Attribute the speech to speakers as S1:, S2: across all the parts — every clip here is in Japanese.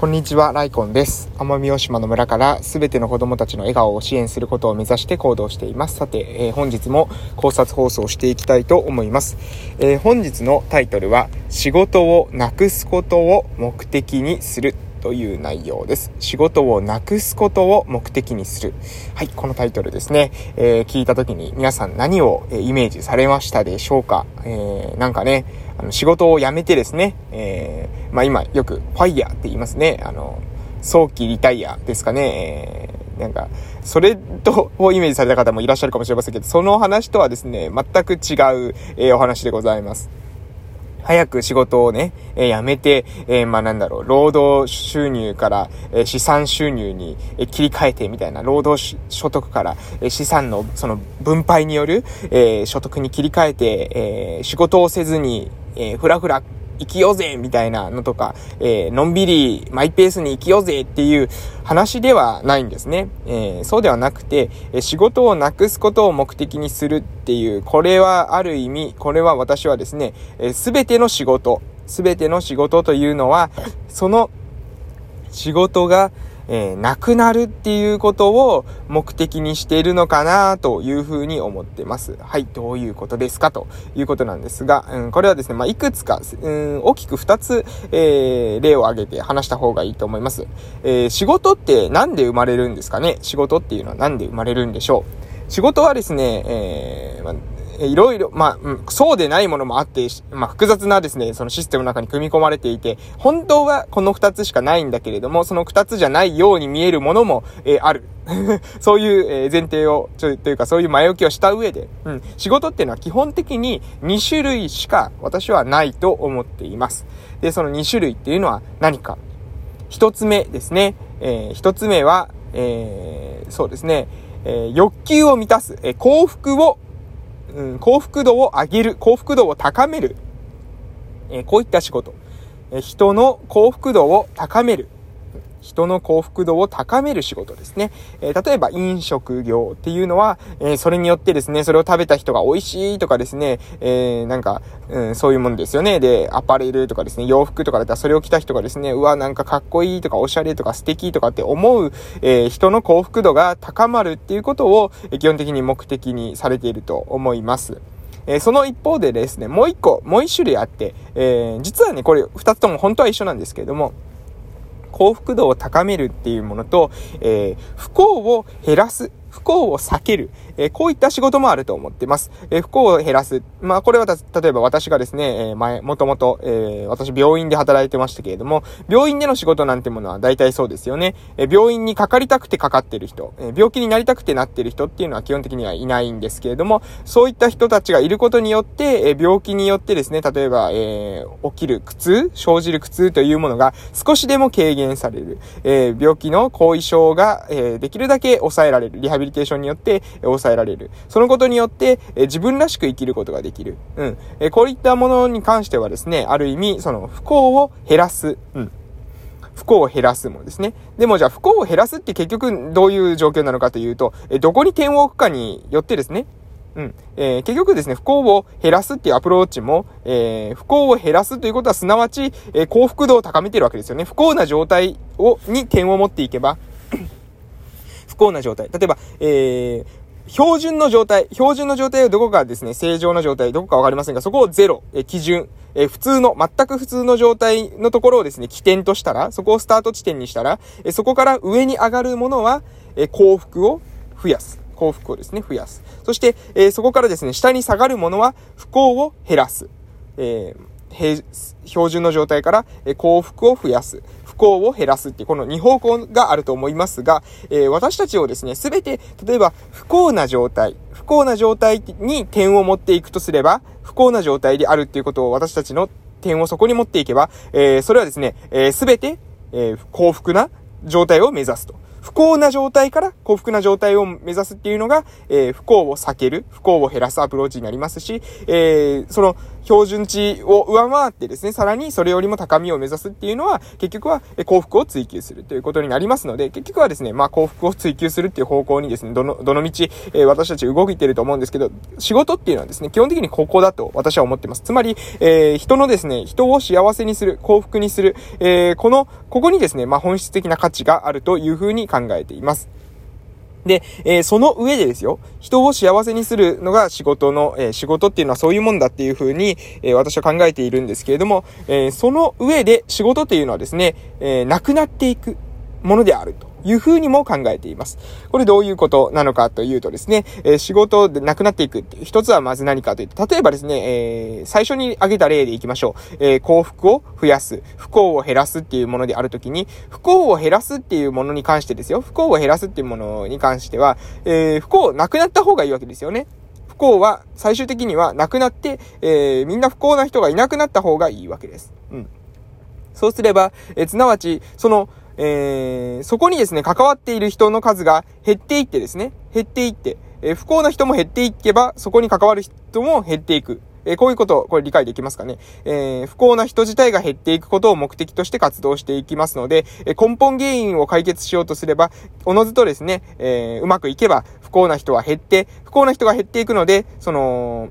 S1: こんにちは、ライコンです。奄美大島の村からすべての子供たちの笑顔を支援することを目指して行動しています。さて、えー、本日も考察放送していきたいと思います。えー、本日のタイトルは、仕事をなくすことを目的にするという内容です。仕事をなくすことを目的にする。はい、このタイトルですね。えー、聞いた時に皆さん何をイメージされましたでしょうか？えー、なんかね、あの仕事を辞めてですね、えー、まあ今よくファイヤーって言いますね。あの、早期リタイアですかね。え、なんか、それと、をイメージされた方もいらっしゃるかもしれませんけど、その話とはですね、全く違う、えー、お話でございます。早く仕事をね、えー、辞めて、えー、まあなんだろう、労働収入から、えー、資産収入に、え切り替えてみたいな、労働所得から、え資産のその分配による、え所得に切り替えて、え仕事をせずに、えふらふら生きようぜみたいなのとか、えー、のんびりマイペースに生きようぜっていう話ではないんですね。えー、そうではなくて、仕事をなくすことを目的にするっていう、これはある意味、これは私はですね、す、え、べ、ての仕事、すべての仕事というのは、その仕事が、えー、なくなるっていうことを目的にしているのかなというふうに思ってます。はい、どういうことですかということなんですが、うん、これはですね、まあ、いくつか、うん、大きく2つ、えー、例を挙げて話した方がいいと思います。えー、仕事って何で生まれるんですかね？仕事っていうのは何で生まれるんでしょう？仕事はですね、えーいろいろ、まあ、うん、そうでないものもあって、まあ、複雑なですね、そのシステムの中に組み込まれていて、本当はこの二つしかないんだけれども、その二つじゃないように見えるものも、えー、ある。そういう、え、前提を、ちょ、というかそういう前置きをした上で、うん、仕事っていうのは基本的に2種類しか私はないと思っています。で、その2種類っていうのは何か。一つ目ですね。えー、一つ目は、えー、そうですね、えー、欲求を満たす、えー、幸福をうん、幸福度を上げる、幸福度を高める、え、こういった仕事、え、人の幸福度を高める、人の幸福度を高める仕事ですね。えー、例えば飲食業っていうのは、えー、それによってですね、それを食べた人が美味しいとかですね、えー、なんか、うん、そういうものですよね。で、アパレルとかですね、洋服とかだったらそれを着た人がですね、うわ、なんかかっこいいとかおしゃれとか素敵とかって思う、え人の幸福度が高まるっていうことを、え基本的に目的にされていると思います。えー、その一方でですね、もう一個、もう一種類あって、えー、実はね、これ二つとも本当は一緒なんですけれども、幸福度を高めるっていうものと、えー、不幸を減らす不幸を避ける、えー、こういった仕事もあると思ってます。えー、不幸を減らす。まあ、これは例えば私がですね、え、前、もともと、え私病院で働いてましたけれども、病院での仕事なんてものは大体そうですよね。え病院にかかりたくてかかってる人、え病気になりたくてなってる人っていうのは基本的にはいないんですけれども、そういった人たちがいることによって、え病気によってですね、例えば、え起きる苦痛、生じる苦痛というものが少しでも軽減される。え病気の後遺症が、えできるだけ抑えられる。リハビリテーションによって抑ええられる。そのことによって、え自分らしく生きることができる。うん。えこういったものに関してはですね、ある意味、その不幸を減らす。うん。不幸を減らすもですね。でもじゃあ不幸を減らすって結局どういう状況なのかというと、えどこに点を置くかによってですね、うん。えー、結局ですね、不幸を減らすっていうアプローチも、えー、不幸を減らすということはすなわち、えー、幸福度を高めてるわけですよね。不幸な状態を、に点を持っていけば、不幸な状態。例えば、えー、標準の状態、標準の状態はどこかですね、正常な状態、どこかわかりませんが、そこをゼロ、え基準、え普通の、全く普通の状態のところをですね、起点としたら、そこをスタート地点にしたら、えそこから上に上がるものは、え幸福を増やす。幸福をですね、増やす。そして、えそこからですね、下に下がるものは不幸を減らす。えー、標準の状態から、え幸福を増やす。幸を減らすって、この2方向があると思いますが、えー、私たちをですね、すべて、例えば、不幸な状態、不幸な状態に点を持っていくとすれば、不幸な状態であるっていうことを私たちの点をそこに持っていけば、えー、それはですね、す、え、べ、て、えー、幸福な状態を目指すと。不幸な状態から幸福な状態を目指すっていうのが、えー、不幸を避ける、不幸を減らすアプローチになりますし、えー、その、標準値を上回ってですね、さらにそれよりも高みを目指すっていうのは、結局は幸福を追求するということになりますので、結局はですね、まあ幸福を追求するっていう方向にですね、どの、どの道、え、私たち動いてると思うんですけど、仕事っていうのはですね、基本的にここだと私は思ってます。つまり、えー、人のですね、人を幸せにする、幸福にする、えー、この、ここにですね、まあ本質的な価値があるというふうに考えています。で、えー、その上でですよ、人を幸せにするのが仕事の、えー、仕事っていうのはそういうもんだっていうふうに、えー、私は考えているんですけれども、えその上で仕事っていうのはですね、えなくなっていくものであると。いうふうにも考えています。これどういうことなのかというとですね、えー、仕事でなくなっていくっていう。一つはまず何かというと、例えばですね、えー、最初に挙げた例でいきましょう。えー、幸福を増やす、不幸を減らすっていうものであるときに、不幸を減らすっていうものに関してですよ。不幸を減らすっていうものに関しては、えー、不幸なくなった方がいいわけですよね。不幸は最終的にはなくなって、えー、みんな不幸な人がいなくなった方がいいわけです。うん。そうすれば、えー、すなわち、その、えー、そこにですね、関わっている人の数が減っていってですね、減っていって、えー、不幸な人も減っていけば、そこに関わる人も減っていく。えー、こういうこと、これ理解できますかね。えー、不幸な人自体が減っていくことを目的として活動していきますので、えー、根本原因を解決しようとすれば、おのずとですね、え、うまくいけば、不幸な人は減って、不幸な人が減っていくので、その、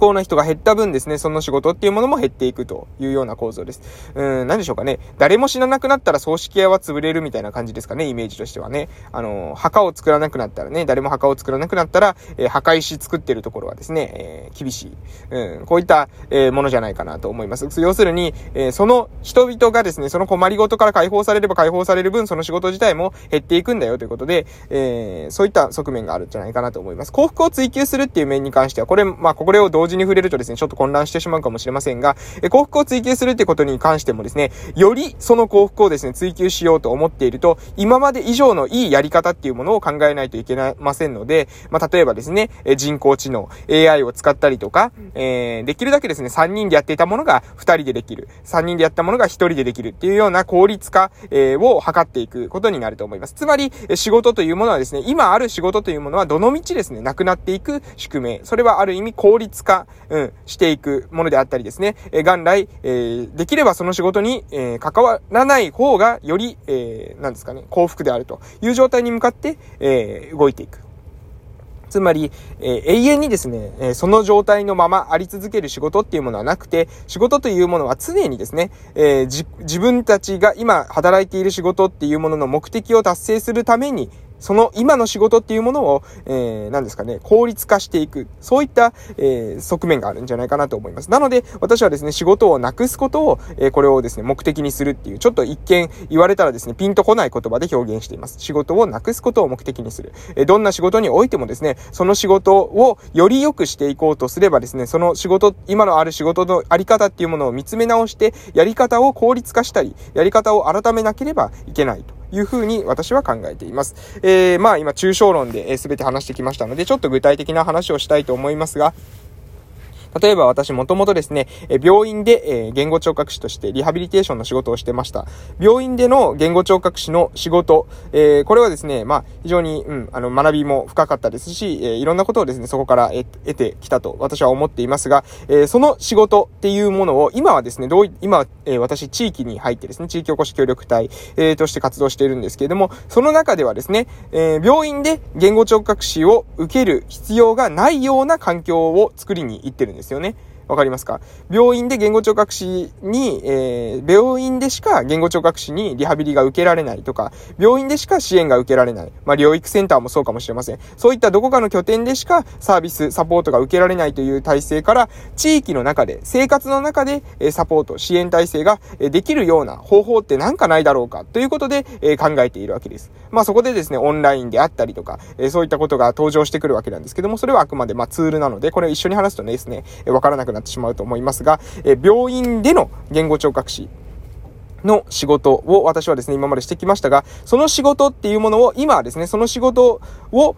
S1: 幸な人が減った分ですね、その仕事っていうものも減っていくというような構造です。うん、何でしょうかね。誰も死ななくなったら葬式屋は潰れるみたいな感じですかね、イメージとしてはね。あの、墓を作らなくなったらね、誰も墓を作らなくなったら、えー、墓石作ってるところはですね、えー、厳しい。うん、こういった、えー、ものじゃないかなと思います。要するに、えー、その人々がですね、その困りごとから解放されれば解放される分、その仕事自体も減っていくんだよということで、えー、そういった側面があるんじゃないかなと思います。幸福を追求するっていう面に関しては、これ、まあ、これを同時に触れるとですね、ちょっと混乱してしまうかもしれませんが、え幸福を追求するってことに関してもですね、よりその幸福をですね、追求しようと思っていると、今まで以上のいいやり方っていうものを考えないといけませんので、まあ、例えばですね、え人工知能、AI を使ったりとか、えー、できるだけですね、3人でやっていたものが2人でできる。3人でやったものが1人でできるっていうような効率化、えー、を図っていくことになると思います。つまり、仕事というものはですね、今ある仕事というものはどのみちですね、なくなっていく宿命。それはある意味効率化、うん、していくものであったりですね、え元来、えー、できればその仕事に、えー、関わらない方がより、えー、なんですかね、幸福であるという状態に向かって、えー、動いていく。つまり、えー、永遠にですね、えー、その状態のままあり続ける仕事っていうものはなくて、仕事というものは常にですね、えー、自分たちが今働いている仕事っていうものの目的を達成するために、その今の仕事っていうものを、えー、何ですかね、効率化していく。そういった、えー、側面があるんじゃないかなと思います。なので、私はですね、仕事をなくすことを、えー、これをですね、目的にするっていう、ちょっと一見言われたらですね、ピンとこない言葉で表現しています。仕事をなくすことを目的にする。えー、どんな仕事においてもですね、その仕事をより良くしていこうとすればですね、その仕事、今のある仕事のあり方っていうものを見つめ直して、やり方を効率化したり、やり方を改めなければいけないと。いうふうに私は考えています。えー、まあ今抽象論で全て話してきましたので、ちょっと具体的な話をしたいと思いますが、例えば私もともとですね、病院で言語聴覚士としてリハビリテーションの仕事をしてました。病院での言語聴覚士の仕事、えー、これはですね、まあ非常に、うん、あの学びも深かったですし、えー、いろんなことをですね、そこから得てきたと私は思っていますが、えー、その仕事っていうものを今はですね、どうい、今、え、私地域に入ってですね、地域おこし協力隊、え、として活動しているんですけれども、その中ではですね、え、病院で言語聴覚士を受ける必要がないような環境を作りに行ってるんですですよね。わかりますか？病院で言語聴覚士に、えー、病院でしか言語聴覚士にリハビリが受けられないとか、病院でしか支援が受けられない。まあ、療育センターもそうかもしれません。そういったどこかの拠点でしかサービス、サポートが受けられないという体制から、地域の中で、生活の中で、えサポート、支援体制ができるような方法ってなんかないだろうか？ということで、え考えているわけです。まあ、そこでですね、オンラインであったりとか、えそういったことが登場してくるわけなんですけども、それはあくまでまツールなので、これ一緒に話すとねですね、わからなくななってしまうと思いますが、え病院での言語聴覚士の仕事を私はですね、今までしてきましたが、その仕事っていうものを、今はですね、その仕事を、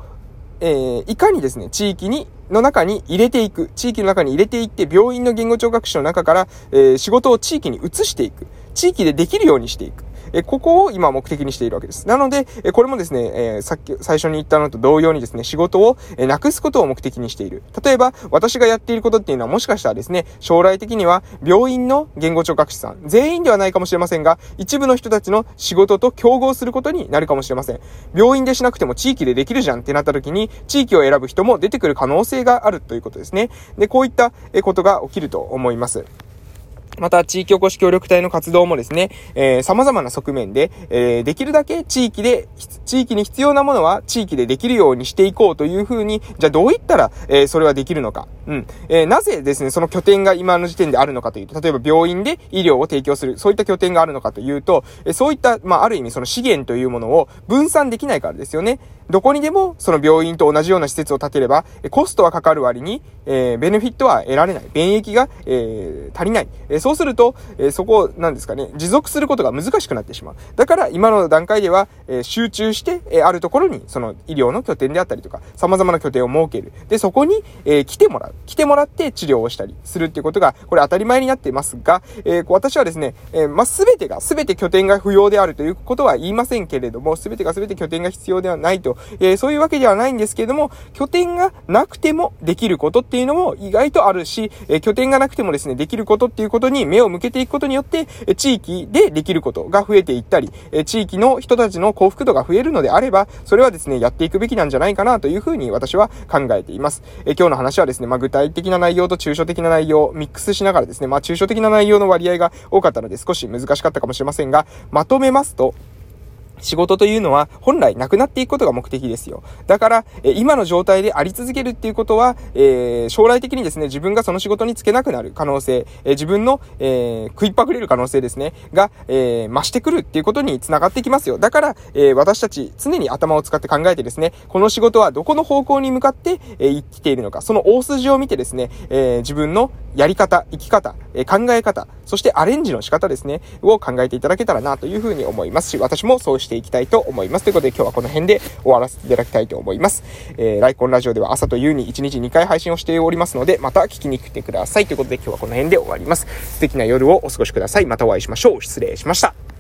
S1: えー、いかにですね、地域に、の中に入れていく。地域の中に入れていって、病院の言語聴覚士の中から、えー、仕事を地域に移していく。地域でできるようにしていく。えここを今目的にしているわけです。なので、えこれもですね、え、さっき最初に言ったのと同様にですね、仕事を、えなくすことを目的にしている。例えば、私がやっていることっていうのはもしかしたらですね、将来的には病院の言語聴覚士さん、全員ではないかもしれませんが、一部の人たちの仕事と競合することになるかもしれません。病院でしなくても地域でできるじゃんってなった時に、地域を選ぶ人も出てくる可能性があるということですね。で、こういったことが起きると思います。また、地域おこし協力隊の活動もですね、えー、様々な側面で、えー、できるだけ地域で、地域に必要なものは地域でできるようにしていこうというふうに、じゃあどういったら、えー、それはできるのか。うん。えー、なぜですね、その拠点が今の時点であるのかというと、例えば病院で医療を提供する、そういった拠点があるのかというと、えそういった、まあ、ある意味その資源というものを分散できないからですよね。どこにでもその病院と同じような施設を建てれば、コストはかかる割に、えー、ベネフィットは得られない。便益が、えー、足りない。えー、そうすると、えそこ、なんですかね、持続することが難しくなってしまう。だから今の段階では、え集中して、えあるところに、その医療の拠点であったりとか、様々な拠点を設ける。で、そこに、え来てもらう。来てもらって治療をしたりするっていうことが、これ当たり前になっていますが、え私はですね、えまあ、すべてが、すべて拠点が不要であるということは言いませんけれども、すべてがすべて拠点が必要ではないと、えそういうわけではないんですけれども、拠点がなくてもできることっていうのも意外とあるし、え拠点がなくてもですね、できることっていうことに目を向けていくことによって、え地域でできることが増えていったり、え地域の人たちの幸福度が増えるのであれば、それはですね、やっていくべきなんじゃないかなというふうに私は考えています。え今日の話はですね、まあ、具体的な内容と抽象的な内容をミックスしながらですね、まあ、抽象的な内容の割合が多かったので少し難しかったかもしれませんが、まとめますと、仕事というのは本来なくなっていくことが目的ですよ。だから、え今の状態であり続けるっていうことは、えー、将来的にですね、自分がその仕事に就けなくなる可能性、え自分の、えー、食いっぱぐれる可能性ですね、が、え増してくるっていうことにつながってきますよ。だから、え私たち常に頭を使って考えてですね、この仕事はどこの方向に向かって、え生きているのか、その大筋を見てですね、え自分のやり方、生き方、え考え方、そしてアレンジの仕方ですね、を考えていただけたらなというふうに思いますし、私もそうしていきたいと思います。ということで今日はこの辺で終わらせていただきたいと思います。えー、ライコンラジオでは朝と夕に1日2回配信をしておりますので、また聞きに来てください。ということで今日はこの辺で終わります。素敵な夜をお過ごしください。またお会いしましょう。失礼しました。